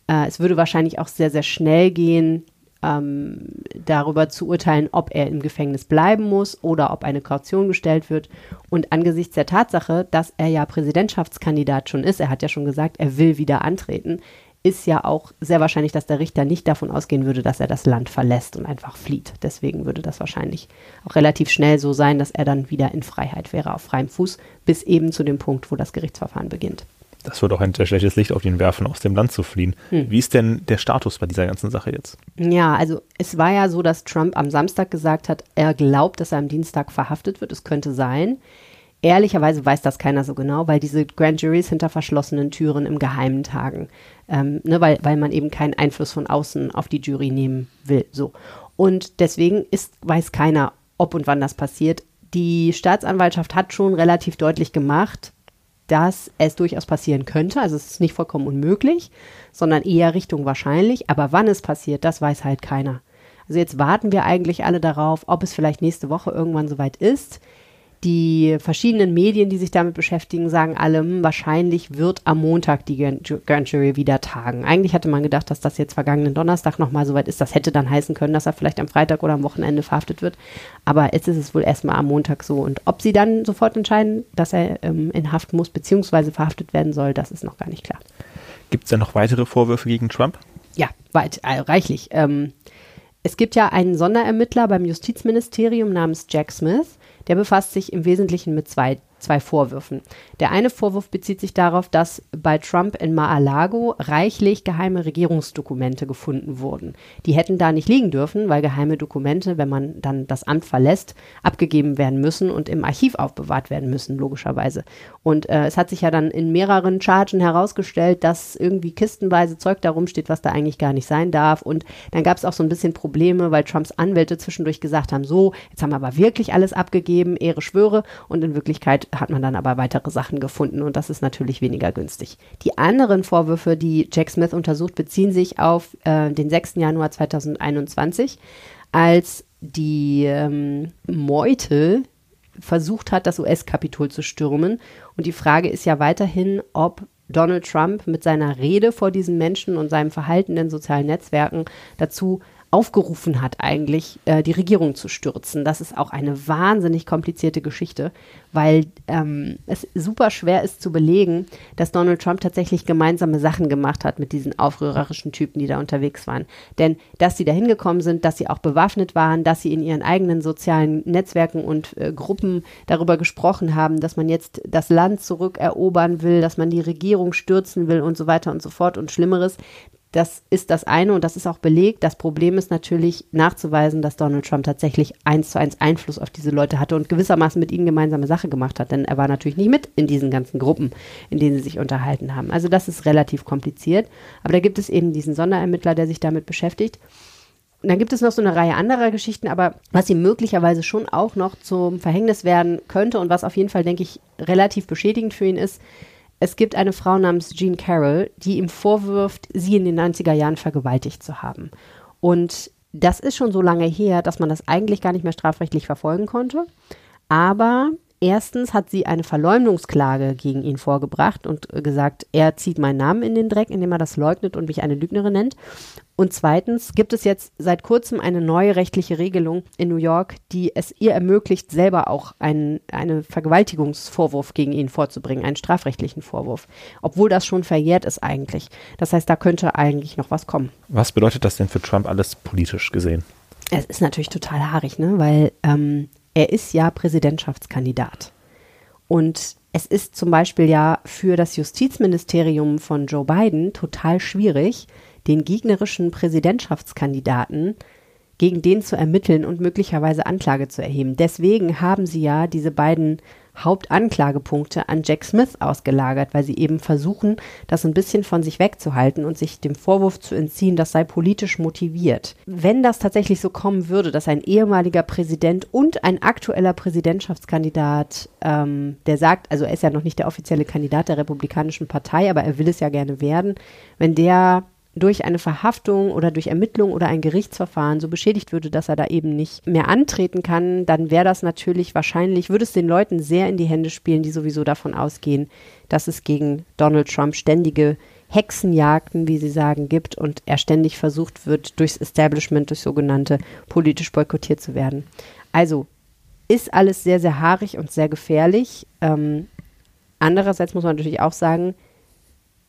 [SPEAKER 1] Äh, es würde wahrscheinlich auch sehr, sehr schnell gehen, ähm, darüber zu urteilen, ob er im Gefängnis bleiben muss oder ob eine Kaution gestellt wird. Und angesichts der Tatsache, dass er ja Präsidentschaftskandidat schon ist, er hat ja schon gesagt, er will wieder antreten, ist ja auch sehr wahrscheinlich, dass der Richter nicht davon ausgehen würde, dass er das Land verlässt und einfach flieht. Deswegen würde das wahrscheinlich auch relativ schnell so sein, dass er dann wieder in Freiheit wäre, auf freiem Fuß, bis eben zu dem Punkt, wo das Gerichtsverfahren beginnt.
[SPEAKER 2] Das wird auch ein sehr schlechtes Licht auf ihn werfen, aus dem Land zu fliehen. Hm. Wie ist denn der Status bei dieser ganzen Sache jetzt?
[SPEAKER 1] Ja, also es war ja so, dass Trump am Samstag gesagt hat, er glaubt, dass er am Dienstag verhaftet wird. Es könnte sein. Ehrlicherweise weiß das keiner so genau, weil diese Grand Juries hinter verschlossenen Türen im Geheimen tagen. Ähm, ne, weil, weil man eben keinen Einfluss von außen auf die Jury nehmen will. So. Und deswegen ist, weiß keiner, ob und wann das passiert. Die Staatsanwaltschaft hat schon relativ deutlich gemacht, dass es durchaus passieren könnte. Also es ist nicht vollkommen unmöglich, sondern eher Richtung wahrscheinlich. Aber wann es passiert, das weiß halt keiner. Also jetzt warten wir eigentlich alle darauf, ob es vielleicht nächste Woche irgendwann soweit ist. Die verschiedenen Medien, die sich damit beschäftigen, sagen alle, hm, wahrscheinlich wird am Montag die Grand Jury wieder tagen. Eigentlich hatte man gedacht, dass das jetzt vergangenen Donnerstag nochmal soweit ist. Das hätte dann heißen können, dass er vielleicht am Freitag oder am Wochenende verhaftet wird. Aber jetzt ist es wohl erstmal am Montag so. Und ob sie dann sofort entscheiden, dass er ähm, in Haft muss bzw. verhaftet werden soll, das ist noch gar nicht klar.
[SPEAKER 2] Gibt es denn noch weitere Vorwürfe gegen Trump?
[SPEAKER 1] Ja, weit, äh, reichlich. Ähm, es gibt ja einen Sonderermittler beim Justizministerium namens Jack Smith der befasst sich im Wesentlichen mit zwei zwei Vorwürfen. Der eine Vorwurf bezieht sich darauf, dass bei Trump in Mar-a-Lago reichlich geheime Regierungsdokumente gefunden wurden. Die hätten da nicht liegen dürfen, weil geheime Dokumente, wenn man dann das Amt verlässt, abgegeben werden müssen und im Archiv aufbewahrt werden müssen, logischerweise. Und äh, es hat sich ja dann in mehreren Chargen herausgestellt, dass irgendwie kistenweise Zeug darum steht, was da eigentlich gar nicht sein darf. Und dann gab es auch so ein bisschen Probleme, weil Trumps Anwälte zwischendurch gesagt haben, so, jetzt haben wir aber wirklich alles abgegeben, Ehre schwöre. Und in Wirklichkeit hat man dann aber weitere Sachen gefunden und das ist natürlich weniger günstig. Die anderen Vorwürfe, die Jack Smith untersucht, beziehen sich auf äh, den 6. Januar 2021, als die ähm, Meute versucht hat, das US-Kapitol zu stürmen. Und die Frage ist ja weiterhin, ob Donald Trump mit seiner Rede vor diesen Menschen und seinem Verhalten in sozialen Netzwerken dazu aufgerufen hat, eigentlich äh, die Regierung zu stürzen. Das ist auch eine wahnsinnig komplizierte Geschichte, weil ähm, es super schwer ist zu belegen, dass Donald Trump tatsächlich gemeinsame Sachen gemacht hat mit diesen aufrührerischen Typen, die da unterwegs waren. Denn dass sie da hingekommen sind, dass sie auch bewaffnet waren, dass sie in ihren eigenen sozialen Netzwerken und äh, Gruppen darüber gesprochen haben, dass man jetzt das Land zurückerobern will, dass man die Regierung stürzen will und so weiter und so fort und Schlimmeres, das ist das eine und das ist auch belegt. Das Problem ist natürlich nachzuweisen, dass Donald Trump tatsächlich eins zu eins Einfluss auf diese Leute hatte und gewissermaßen mit ihnen gemeinsame Sache gemacht hat, denn er war natürlich nicht mit in diesen ganzen Gruppen, in denen sie sich unterhalten haben. Also das ist relativ kompliziert. Aber da gibt es eben diesen Sonderermittler, der sich damit beschäftigt. Und dann gibt es noch so eine Reihe anderer Geschichten, aber was ihm möglicherweise schon auch noch zum Verhängnis werden könnte und was auf jeden Fall, denke ich, relativ beschädigend für ihn ist, es gibt eine Frau namens Jean Carroll, die ihm vorwirft, sie in den 90er Jahren vergewaltigt zu haben. Und das ist schon so lange her, dass man das eigentlich gar nicht mehr strafrechtlich verfolgen konnte. Aber Erstens hat sie eine Verleumdungsklage gegen ihn vorgebracht und gesagt, er zieht meinen Namen in den Dreck, indem er das leugnet und mich eine Lügnerin nennt. Und zweitens gibt es jetzt seit kurzem eine neue rechtliche Regelung in New York, die es ihr ermöglicht, selber auch einen, einen Vergewaltigungsvorwurf gegen ihn vorzubringen, einen strafrechtlichen Vorwurf, obwohl das schon verjährt ist eigentlich. Das heißt, da könnte eigentlich noch was kommen.
[SPEAKER 2] Was bedeutet das denn für Trump alles politisch gesehen?
[SPEAKER 1] Es ist natürlich total haarig, ne? weil ähm, er ist ja Präsidentschaftskandidat. Und es ist zum Beispiel ja für das Justizministerium von Joe Biden total schwierig, den gegnerischen Präsidentschaftskandidaten gegen den zu ermitteln und möglicherweise Anklage zu erheben. Deswegen haben sie ja diese beiden Hauptanklagepunkte an Jack Smith ausgelagert, weil sie eben versuchen, das ein bisschen von sich wegzuhalten und sich dem Vorwurf zu entziehen, das sei politisch motiviert. Wenn das tatsächlich so kommen würde, dass ein ehemaliger Präsident und ein aktueller Präsidentschaftskandidat, ähm, der sagt, also er ist ja noch nicht der offizielle Kandidat der Republikanischen Partei, aber er will es ja gerne werden, wenn der durch eine Verhaftung oder durch Ermittlung oder ein Gerichtsverfahren so beschädigt würde, dass er da eben nicht mehr antreten kann, dann wäre das natürlich wahrscheinlich, würde es den Leuten sehr in die Hände spielen, die sowieso davon ausgehen, dass es gegen Donald Trump ständige Hexenjagden, wie sie sagen, gibt und er ständig versucht wird, durchs Establishment, durch sogenannte, politisch boykottiert zu werden. Also ist alles sehr, sehr haarig und sehr gefährlich. Ähm, andererseits muss man natürlich auch sagen,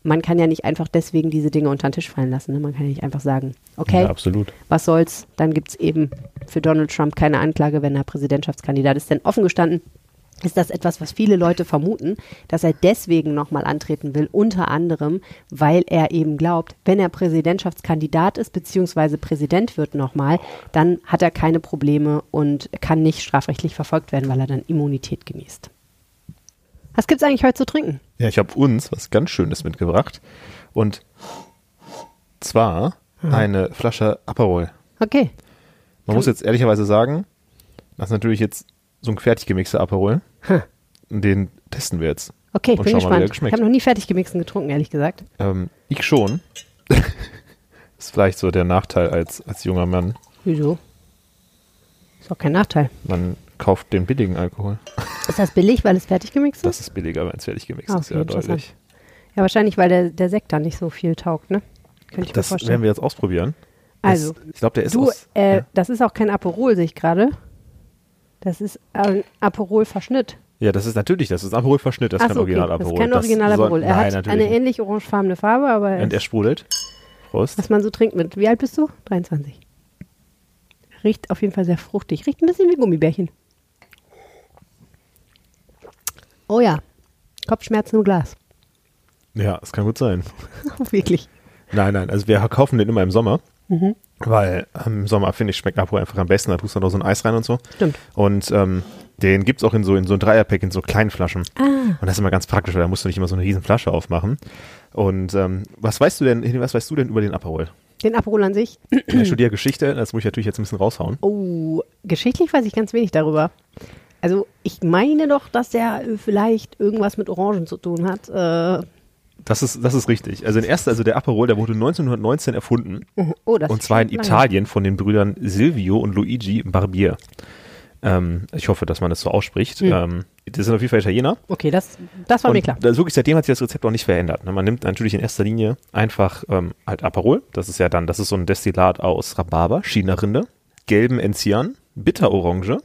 [SPEAKER 1] man kann ja nicht einfach deswegen diese Dinge unter den Tisch fallen lassen. Ne? Man kann ja nicht einfach sagen, okay,
[SPEAKER 2] Ja, absolut.
[SPEAKER 1] was soll's, dann gibt es eben für Donald Trump keine Anklage, wenn er Präsidentschaftskandidat ist. Denn offen gestanden ist das etwas, was viele Leute vermuten, dass er deswegen nochmal antreten will, unter anderem, weil er eben glaubt, wenn er Präsidentschaftskandidat ist, beziehungsweise Präsident wird nochmal, dann hat er keine Probleme und kann nicht strafrechtlich verfolgt werden, weil er dann Immunität genießt. Was gibt's eigentlich heute zu trinken?
[SPEAKER 2] Ja, ich habe uns was ganz Schönes mitgebracht. Und zwar eine Flasche Aperol.
[SPEAKER 1] Okay.
[SPEAKER 2] Man muss jetzt ehrlicherweise sagen, das ist natürlich jetzt so ein fertig gemixter Aperol.
[SPEAKER 1] Hm.
[SPEAKER 2] Den testen wir jetzt.
[SPEAKER 1] Okay, ich bin gespannt. Ich habe noch nie fertig gemixten getrunken, ehrlich gesagt.
[SPEAKER 2] Ähm, ich schon. ist vielleicht so der Nachteil als, als junger Mann.
[SPEAKER 1] Wieso? Ist auch kein Nachteil.
[SPEAKER 2] Man kauft den billigen Alkohol.
[SPEAKER 1] Ist das billig, weil es fertig gemixt ist?
[SPEAKER 2] Das ist billiger, wenn es fertig gemixt
[SPEAKER 1] Ah,
[SPEAKER 2] ist,
[SPEAKER 1] okay,
[SPEAKER 2] ja,
[SPEAKER 1] interessant.
[SPEAKER 2] deutlich.
[SPEAKER 1] Ja, wahrscheinlich, weil der, der Sekt da nicht so viel taugt, ne? Könnte ich
[SPEAKER 2] Das
[SPEAKER 1] mir
[SPEAKER 2] werden
[SPEAKER 1] vorstellen.
[SPEAKER 2] wir jetzt ausprobieren.
[SPEAKER 1] Also,
[SPEAKER 2] Das, ich glaube, der ist
[SPEAKER 1] du,
[SPEAKER 2] aus.
[SPEAKER 1] äh,
[SPEAKER 2] ja.
[SPEAKER 1] das ist auch kein Aperol, sehe ich gerade. Das ist ein Aperol-Verschnitt.
[SPEAKER 2] ja, das ist natürlich, das ist Aperol-Verschnitt, das ist
[SPEAKER 1] so, okay.
[SPEAKER 2] Original
[SPEAKER 1] Das ist kein Original
[SPEAKER 2] soll-
[SPEAKER 1] Aperol. Er
[SPEAKER 2] Nein,
[SPEAKER 1] hat
[SPEAKER 2] natürlich
[SPEAKER 1] eine ähnlich orangefarbene Farbe, aber
[SPEAKER 2] nicht. Und er sprudelt. Prost.
[SPEAKER 1] was man so trinkt mit. Wie alt bist du? 23. Riecht auf jeden Fall sehr fruchtig. Riecht ein bisschen wie Gummibärchen. Oh ja. Kopfschmerzen im Glas.
[SPEAKER 2] Ja, das kann gut sein.
[SPEAKER 1] Wirklich.
[SPEAKER 2] Nein, nein, also wir kaufen den immer im Sommer,
[SPEAKER 1] Mhm.
[SPEAKER 2] weil ähm, im Sommer, finde ich, schmeckt Aperol einfach am besten. Da tust du noch so ein Eis rein und so.
[SPEAKER 1] Stimmt.
[SPEAKER 2] Und ähm, den gibt's auch in so, in so ein Dreierpack, in so kleinen Flaschen.
[SPEAKER 1] Ah.
[SPEAKER 2] Und das ist immer ganz praktisch, weil da musst du nicht immer so eine riesen Flasche aufmachen. Und ähm, was weißt du denn, was weißt du denn über den Aperol?
[SPEAKER 1] Den Aperol an sich.
[SPEAKER 2] Ich studiere Geschichte, das muss ich natürlich jetzt ein bisschen raushauen.
[SPEAKER 1] Oh, geschichtlich weiß ich ganz wenig darüber. Also ich meine doch, dass der äh, vielleicht irgendwas mit Orangen zu tun hat. Äh,
[SPEAKER 2] Das ist, das ist richtig. Also in erster, also der Aperol, der wurde 1919 erfunden.
[SPEAKER 1] oh, das
[SPEAKER 2] und zwar in
[SPEAKER 1] schon lange.
[SPEAKER 2] Italien von den Brüdern Silvio und Luigi Barbier. Ähm, ich hoffe, dass man das so ausspricht.
[SPEAKER 1] Hm.
[SPEAKER 2] Ähm, das sind auf jeden Fall Italiener.
[SPEAKER 1] Okay, das, das war mir klar.
[SPEAKER 2] Und das wirklich seitdem hat sich das Rezept auch nicht verändert. Ne? Man nimmt natürlich in erster Linie einfach ähm, halt Aperol. Das ist ja dann, das ist so ein Destillat aus Rhabarber, China-Rinde, gelben Enzian, Bitterorange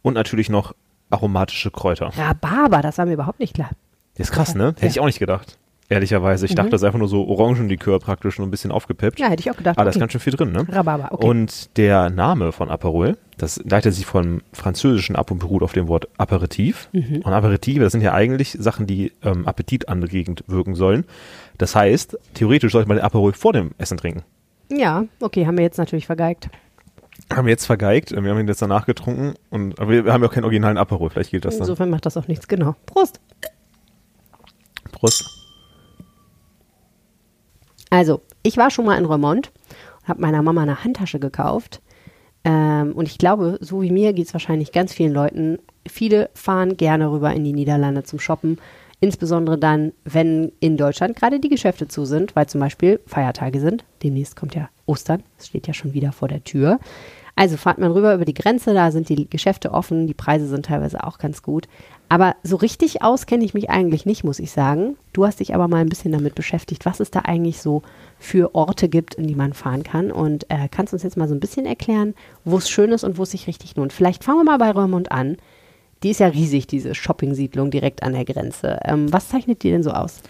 [SPEAKER 2] und natürlich noch aromatische Kräuter.
[SPEAKER 1] Rhabarber, das war mir überhaupt nicht klar.
[SPEAKER 2] Das ist krass, ne? Hätte ich auch nicht gedacht. Ehrlicherweise. Ich
[SPEAKER 1] Mhm.
[SPEAKER 2] dachte, das ist einfach nur so Orangenlikör praktisch, nur ein bisschen aufgepeppt.
[SPEAKER 1] Ja, hätte ich auch gedacht.
[SPEAKER 2] Ah, da ist ganz schön viel drin, ne?
[SPEAKER 1] Rhabarber, okay.
[SPEAKER 2] Und der Name von Aperol, das leitet sich vom Französischen ab und beruht auf dem Wort Aperitif.
[SPEAKER 1] Mhm.
[SPEAKER 2] Und Aperitive, das sind ja eigentlich Sachen, die ähm, Appetit anregend wirken sollen. Das heißt, theoretisch sollte man den Aperol vor dem Essen trinken.
[SPEAKER 1] ja, okay, haben wir jetzt natürlich vergeigt.
[SPEAKER 2] Haben wir jetzt vergeigt, wir haben ihn jetzt danach getrunken und aber wir haben ja auch keinen originalen Aperol, vielleicht gilt das dann.
[SPEAKER 1] Insofern macht das auch nichts, genau. Prost.
[SPEAKER 2] Prost.
[SPEAKER 1] Also, ich war schon mal in Remont und habe meiner Mama eine Handtasche gekauft. Ähm, und ich glaube, so wie mir geht es wahrscheinlich ganz vielen Leuten. Viele fahren gerne rüber in die Niederlande zum Shoppen. Insbesondere dann, wenn in Deutschland gerade die Geschäfte zu sind, weil zum Beispiel Feiertage sind. Demnächst kommt ja Ostern. Es steht ja schon wieder vor der Tür. Also fahrt man rüber über die Grenze, da sind die Geschäfte offen, die Preise sind teilweise auch ganz gut. Aber so richtig auskenne ich mich eigentlich nicht, muss ich sagen. Du hast dich aber mal ein bisschen damit beschäftigt, was es da eigentlich so für Orte gibt, in die man fahren kann. Und äh, kannst uns jetzt mal so ein bisschen erklären, wo es schön ist und wo es sich richtig lohnt. Vielleicht fangen wir mal bei Römond an. Die ist ja riesig, diese Shopping-Siedlung direkt an der Grenze. Ähm, was zeichnet die denn so aus?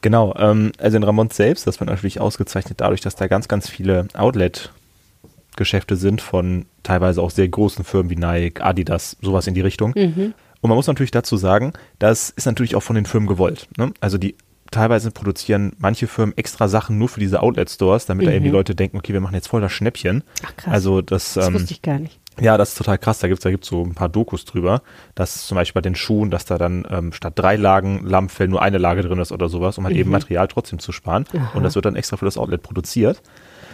[SPEAKER 2] Genau, ähm, also in Ramont selbst, das wird natürlich ausgezeichnet dadurch, dass da ganz, ganz viele Outlet-Geschäfte sind von teilweise auch sehr großen Firmen wie Nike, Adidas, sowas in die Richtung.
[SPEAKER 1] Mhm.
[SPEAKER 2] Und man muss natürlich dazu sagen, das ist natürlich auch von den Firmen gewollt. Ne? Also die teilweise produzieren manche Firmen extra Sachen nur für diese Outlet-Stores, damit da eben die
[SPEAKER 1] Mhm.
[SPEAKER 2] Leute denken, okay, wir machen jetzt voll das Schnäppchen.
[SPEAKER 1] Ach krass,
[SPEAKER 2] Also das,
[SPEAKER 1] das
[SPEAKER 2] ähm,
[SPEAKER 1] wusste ich gar nicht.
[SPEAKER 2] Ja, das ist total krass. Da gibt's da gibt's so ein paar Dokus drüber, dass zum Beispiel bei den Schuhen, dass da dann ähm, statt drei Lagen Lammfell nur eine Lage drin ist oder sowas, um halt eben Material trotzdem zu sparen.
[SPEAKER 1] Mhm. Aha.
[SPEAKER 2] Und das wird dann extra für das Outlet produziert.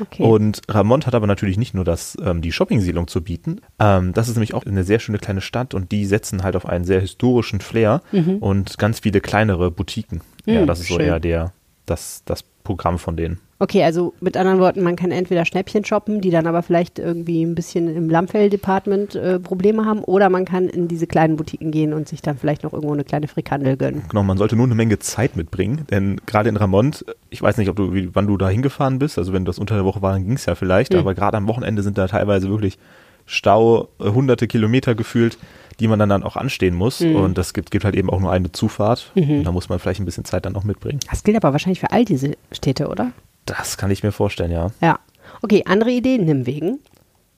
[SPEAKER 1] Okay.
[SPEAKER 2] Und Ramont hat aber natürlich nicht nur das, ähm, die Shopping-Siedlung zu bieten. Ähm, das ist nämlich auch eine sehr schöne kleine Stadt und die setzen halt auf einen sehr historischen Flair und ganz viele kleinere Boutiquen. ja,
[SPEAKER 1] Mhm,
[SPEAKER 2] das ist so
[SPEAKER 1] schön.
[SPEAKER 2] eher der, das, das Programm von denen.
[SPEAKER 1] Okay, also mit anderen Worten, man kann entweder Schnäppchen shoppen, die dann aber vielleicht irgendwie ein bisschen im Lammfell-Department äh, Probleme haben, oder man kann in diese kleinen Boutiquen gehen und sich dann vielleicht noch irgendwo eine kleine Frikandel gönnen.
[SPEAKER 2] Genau, man sollte nur eine Menge Zeit mitbringen, denn gerade in Ramont, ich weiß nicht, ob du, wie, wann du da hingefahren bist, also wenn das unter der Woche war, dann ging es ja vielleicht,
[SPEAKER 1] Mhm.
[SPEAKER 2] aber gerade am Wochenende sind da teilweise wirklich Stau, äh, hunderte Kilometer gefühlt, die man dann, dann auch anstehen muss
[SPEAKER 1] Mhm.
[SPEAKER 2] und das gibt, gibt halt eben auch nur eine Zufahrt und da muss man vielleicht ein bisschen Zeit dann auch mitbringen.
[SPEAKER 1] Das gilt aber wahrscheinlich für all diese Städte, oder?
[SPEAKER 2] Das kann ich mir vorstellen, ja.
[SPEAKER 1] Ja. Okay, andere Idee, Nimwegen.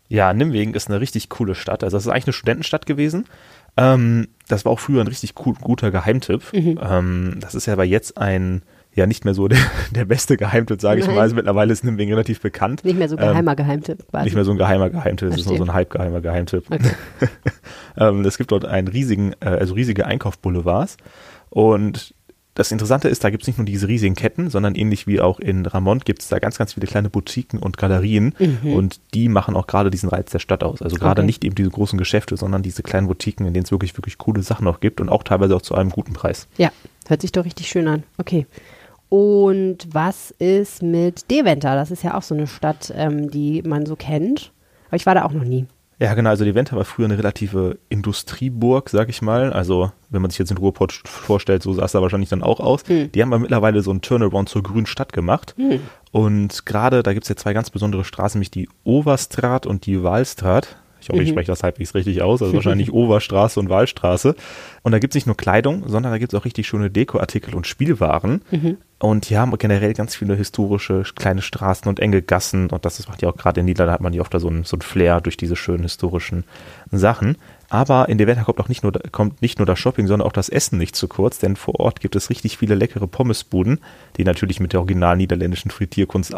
[SPEAKER 2] Ja, Nimwegen ist eine richtig coole Stadt. Also das ist eigentlich eine Studentenstadt gewesen. Ähm, das war auch früher ein richtig cool, guter Geheimtipp. Ähm, das ist ja aber jetzt ein, ja nicht mehr so der, der beste Geheimtipp, sage ich
[SPEAKER 1] Nein.
[SPEAKER 2] mal. Also mittlerweile ist Nimwegen relativ bekannt.
[SPEAKER 1] Nicht mehr so
[SPEAKER 2] Ähm,
[SPEAKER 1] geheimer Geheimtipp quasi.
[SPEAKER 2] Nicht mehr so ein geheimer Geheimtipp, es ist nur so ein halbgeheimer Geheimtipp.
[SPEAKER 1] Okay.
[SPEAKER 2] ähm, es gibt dort einen riesigen, äh, also riesige Einkaufboulevards. Und das Interessante ist, da gibt es nicht nur diese riesigen Ketten, sondern ähnlich wie auch in Ramont gibt es da ganz, ganz viele kleine Boutiquen und Galerien. Und die machen auch gerade diesen Reiz der Stadt aus. Also gerade
[SPEAKER 1] Okay.
[SPEAKER 2] nicht eben diese großen Geschäfte, sondern diese kleinen Boutiquen, in denen es wirklich, wirklich coole Sachen auch gibt und auch teilweise auch zu einem guten Preis.
[SPEAKER 1] Ja, hört sich doch richtig schön an. Okay. Und was ist mit Deventer? Das ist ja auch so eine Stadt, ähm, die man so kennt. Aber ich war da auch noch nie.
[SPEAKER 2] Ja, genau. Also die Venta war früher eine relative Industrieburg, sag ich mal. Also wenn man sich jetzt den Ruhrpott vorstellt, so sah es da wahrscheinlich dann auch aus. Die haben aber mittlerweile so einen Turnaround zur grünen Stadt gemacht. Und gerade, da gibt es ja zwei ganz besondere Straßen, nämlich die Overstraat und die Wahlstraat. Ich hoffe, ich spreche das halbwegs richtig aus. Also wahrscheinlich Overstraße und Wahlstraße. Und da gibt es nicht nur Kleidung, sondern da gibt es auch richtig schöne Dekoartikel und Spielwaren. Und die haben generell ganz viele historische kleine Straßen und enge Gassen. Und das macht ja auch gerade in Niederlanden hat man ja oft da so ein, so ein Flair durch diese schönen historischen Sachen. Aber in der Welt kommt auch nicht nur, kommt nicht nur das Shopping, sondern auch das Essen nicht zu kurz, denn vor Ort gibt es richtig viele leckere Pommesbuden, die natürlich mit der original niederländischen Frittierkunst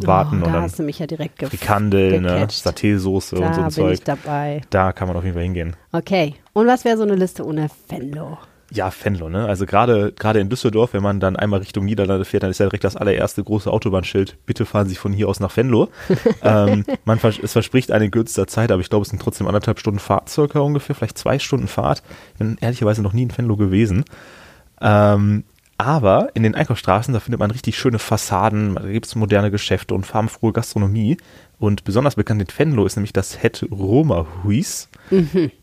[SPEAKER 2] aufwarten
[SPEAKER 1] oh,
[SPEAKER 2] und
[SPEAKER 1] da
[SPEAKER 2] dann
[SPEAKER 1] hast du mich ja direkt ge
[SPEAKER 2] Frikandel, ne. Saté-Soße und
[SPEAKER 1] Da
[SPEAKER 2] so ein
[SPEAKER 1] bin
[SPEAKER 2] Zeug.
[SPEAKER 1] ich dabei.
[SPEAKER 2] Da kann man auf jeden Fall hingehen.
[SPEAKER 1] Okay. Und was wäre so eine Liste ohne Venlo?
[SPEAKER 2] Ja, Venlo, ne? Also gerade gerade in Düsseldorf, wenn man dann einmal Richtung Niederlande fährt, dann ist ja direkt das allererste große Autobahnschild. Bitte fahren Sie von hier aus nach Venlo. ähm, man vers es verspricht eine in kürzester Zeit, aber ich glaube, es sind trotzdem anderthalb Stunden Fahrt circa ungefähr, vielleicht zwei Stunden Fahrt. Ich bin ehrlicherweise noch nie in Venlo gewesen. Ähm, aber in den Einkaufsstraßen, da findet man richtig schöne Fassaden, da gibt es moderne Geschäfte und farbenfrohe Gastronomie. Und besonders bekannt in Venlo ist nämlich das Het Roma-Huis.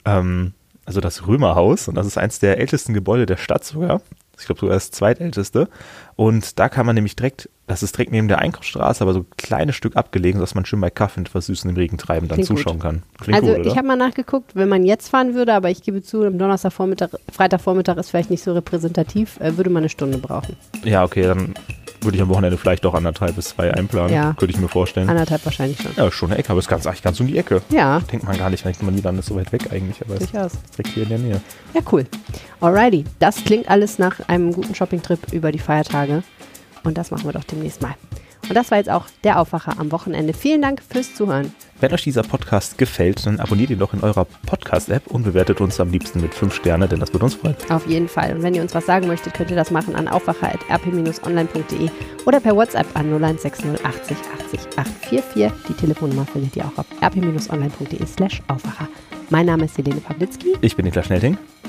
[SPEAKER 2] Ähm, also das Römerhaus. Und das ist eins der ältesten Gebäude der Stadt sogar. Ich glaube sogar das zweitälteste. Und da kann man nämlich direkt, das ist direkt neben der Einkaufsstraße, aber so ein kleines Stück abgelegen, dass man schön bei Kaffee und was Süßen im Regen treiben dann
[SPEAKER 1] Klingt
[SPEAKER 2] zuschauen
[SPEAKER 1] gut.
[SPEAKER 2] kann. Klingt
[SPEAKER 1] also
[SPEAKER 2] gut,
[SPEAKER 1] ich habe mal nachgeguckt, wenn man jetzt fahren würde, aber ich gebe zu, am Donnerstagvormittag, Freitagvormittag ist vielleicht nicht so repräsentativ, äh, würde man eine Stunde brauchen.
[SPEAKER 2] Ja, okay, dann würde ich am Wochenende vielleicht doch anderthalb bis zwei einplanen.
[SPEAKER 1] Ja.
[SPEAKER 2] Könnte ich mir vorstellen.
[SPEAKER 1] Anderthalb wahrscheinlich schon.
[SPEAKER 2] Ja, schon eine Ecke, aber es ist ganz, eigentlich ganz um die Ecke.
[SPEAKER 1] Ja,
[SPEAKER 2] Denkt man gar nicht, denkt man, Niederlande ist so weit weg eigentlich, aber es ist
[SPEAKER 1] durchaus.
[SPEAKER 2] direkt hier in der Nähe.
[SPEAKER 1] Ja, cool. Alrighty, das klingt alles nach einem guten Shoppingtrip über die Feiertage. Und das machen wir doch demnächst mal. Und das war jetzt auch der Aufwacher am Wochenende. Vielen Dank fürs Zuhören.
[SPEAKER 2] Wenn euch dieser Podcast gefällt, dann abonniert ihn doch in eurer Podcast-App und bewertet uns am liebsten mit 5 Sterne, denn das wird uns freuen.
[SPEAKER 1] Auf jeden Fall. Und wenn ihr uns was sagen möchtet, könnt ihr das machen an aufwacher.rp-online.de oder per WhatsApp an 0160 80 80 844. Die Telefonnummer findet ihr auch auf rp-online.de slash Aufwacher. Mein Name ist Helene Pawlitzki.
[SPEAKER 2] Ich bin Niklas Schnelting.